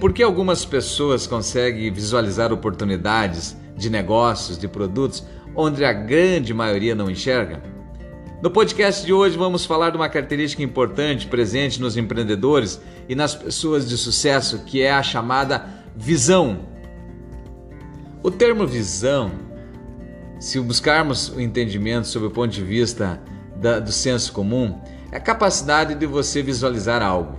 Por que algumas pessoas conseguem visualizar oportunidades de negócios, de produtos, onde a grande maioria não enxerga? No podcast de hoje vamos falar de uma característica importante presente nos empreendedores e nas pessoas de sucesso, que é a chamada visão. O termo visão, se buscarmos o entendimento sob o ponto de vista da, do senso comum, é a capacidade de você visualizar algo.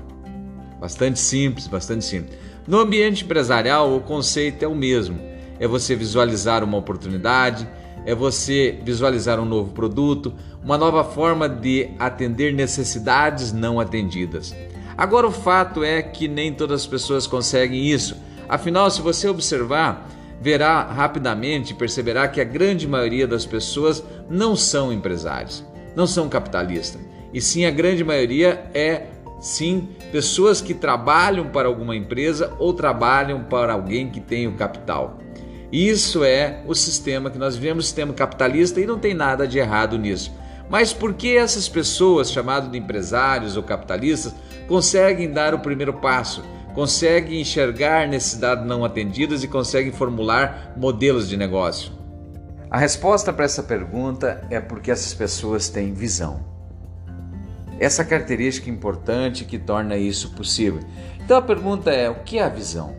Bastante simples, bastante simples. No ambiente empresarial, o conceito é o mesmo. É você visualizar uma oportunidade, é você visualizar um novo produto, uma nova forma de atender necessidades não atendidas. Agora, o fato é que nem todas as pessoas conseguem isso. Afinal, se você observar, verá rapidamente e perceberá que a grande maioria das pessoas não são empresários, não são capitalistas, e sim a grande maioria é sim pessoas que trabalham para alguma empresa ou trabalham para alguém que tem o capital. Isso é o sistema que nós vivemos, sistema capitalista, e não tem nada de errado nisso. Mas por que essas pessoas, chamadas de empresários ou capitalistas, conseguem dar o primeiro passo? Conseguem enxergar necessidades não atendidas e conseguem formular modelos de negócio? A resposta para essa pergunta é porque essas pessoas têm visão. Essa característica importante que torna isso possível. Então a pergunta é: o que é a visão?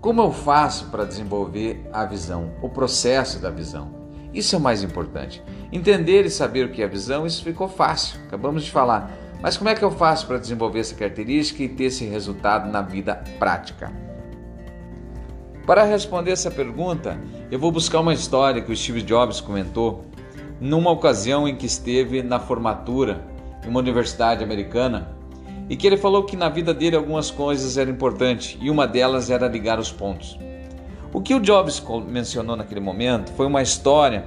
Como eu faço para desenvolver a visão, o processo da visão? Isso é o mais importante. Entender e saber o que é a visão, isso ficou fácil, acabamos de falar. Mas como é que eu faço para desenvolver essa característica e ter esse resultado na vida prática? Para responder essa pergunta, eu vou buscar uma história que o Steve Jobs comentou numa ocasião em que esteve na formatura em uma universidade americana e que ele falou que na vida dele algumas coisas eram importantes e uma delas era ligar os pontos. O que o Jobs mencionou naquele momento foi uma história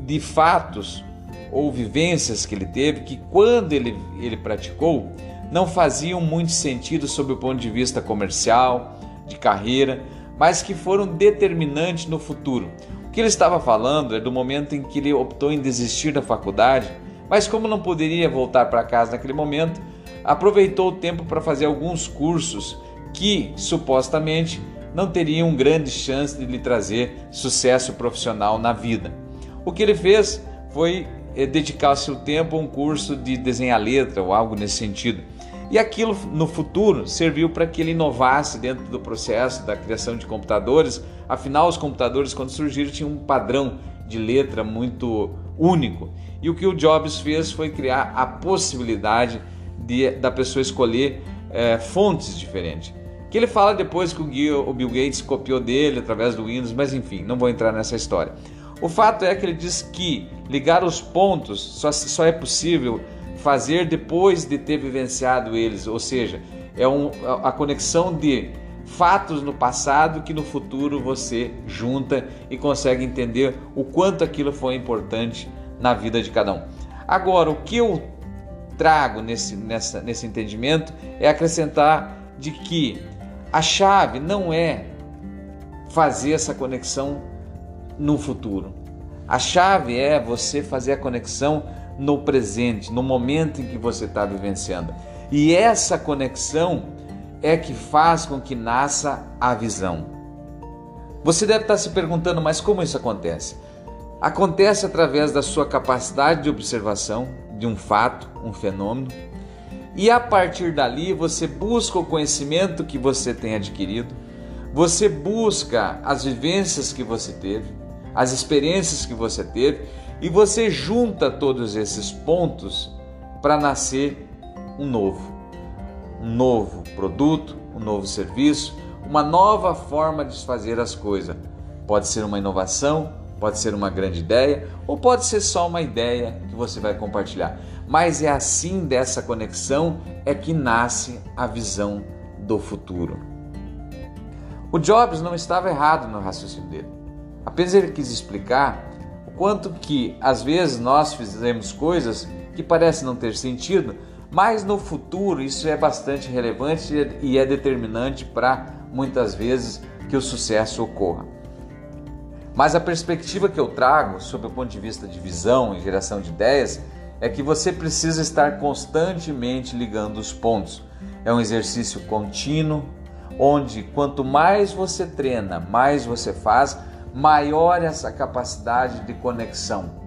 de fatos ou vivências que ele teve que, quando ele, ele praticou, não faziam muito sentido sob o ponto de vista comercial, de carreira, mas que foram determinantes no futuro. O que ele estava falando é do momento em que ele optou em desistir da faculdade, mas como não poderia voltar para casa naquele momento, aproveitou o tempo para fazer alguns cursos que supostamente não teriam grande chance de lhe trazer sucesso profissional na vida. O que ele fez foi eh, dedicar seu tempo a um curso de desenhar letra ou algo nesse sentido. E aquilo no futuro serviu para que ele inovasse dentro do processo da criação de computadores. Afinal, os computadores, quando surgiram, tinham um padrão de letra muito único. E o que o Jobs fez foi criar a possibilidade de, da pessoa escolher é, fontes diferentes. Que ele fala depois que o, Bill Gates copiou dele através do Windows, mas enfim, não vou entrar nessa história. O fato é que ele diz que ligar os pontos só, só é possível fazer depois de ter vivenciado eles, ou seja, é um, a conexão de fatos no passado que no futuro você junta e consegue entender o quanto aquilo foi importante na vida de cada um. Agora, o que eu trago nesse, nessa, nesse entendimento é acrescentar de que a chave não é fazer essa conexão no futuro. A chave é você fazer a conexão no presente, no momento em que você está vivenciando. E essa conexão é que faz com que nasça a visão. Você deve estar se perguntando, mas como isso acontece? Acontece através da sua capacidade de observação de um fato, um fenômeno, e a partir dali você busca o conhecimento que você tem adquirido, você busca as vivências que você teve, as experiências que você teve, e você junta todos esses pontos para nascer um novo, um novo produto, um novo serviço, uma nova forma de fazer as coisas. Pode ser uma inovação, Pode ser uma grande ideia ou pode ser só uma ideia que você vai compartilhar. Mas é assim dessa conexão é que nasce a visão do futuro. O Jobs não estava errado no raciocínio dele. Apenas ele quis explicar o quanto que às vezes nós fizemos coisas que parecem não ter sentido, mas no futuro isso é bastante relevante e é determinante para muitas vezes que o sucesso ocorra. Mas a perspectiva que eu trago, sob o ponto de vista de visão e geração de ideias, é que você precisa estar constantemente ligando os pontos. É um exercício contínuo, onde quanto mais você treina, mais você faz, maior essa capacidade de conexão.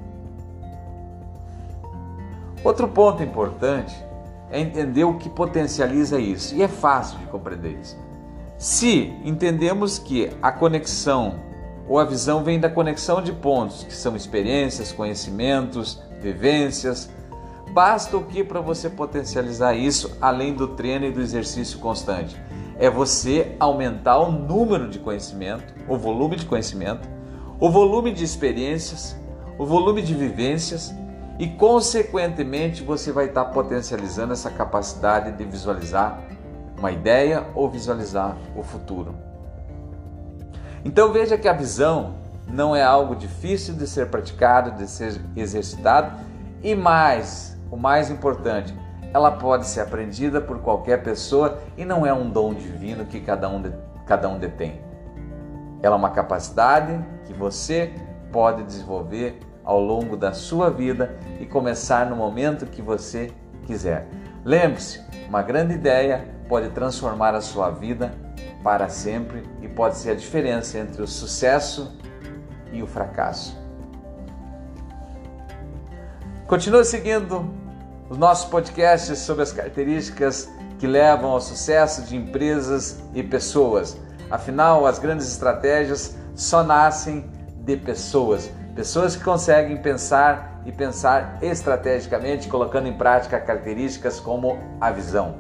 Outro ponto importante é entender o que potencializa isso, e é fácil de compreender isso. Se entendemos que a conexão ou a visão vem da conexão de pontos, que são experiências, conhecimentos, vivências, basta o que para você potencializar isso, além do treino e do exercício constante? É você aumentar o número de conhecimento, o volume de conhecimento, o volume de experiências, o volume de vivências e, consequentemente, você vai estar potencializando essa capacidade de visualizar uma ideia ou visualizar o futuro. Então veja que a visão não é algo difícil de ser praticado, de ser exercitado e mais, o mais importante, ela pode ser aprendida por qualquer pessoa e não é um dom divino que cada um, cada um detém. Ela é uma capacidade que você pode desenvolver ao longo da sua vida e começar no momento que você quiser. Lembre-se, uma grande ideia pode transformar a sua vida para sempre e pode ser a diferença entre o sucesso e o fracasso. Continue seguindo os nossos podcasts sobre as características que levam ao sucesso de empresas e pessoas. Afinal, as grandes estratégias só nascem de pessoas. Pessoas que conseguem pensar e pensar estrategicamente, colocando em prática características como a visão.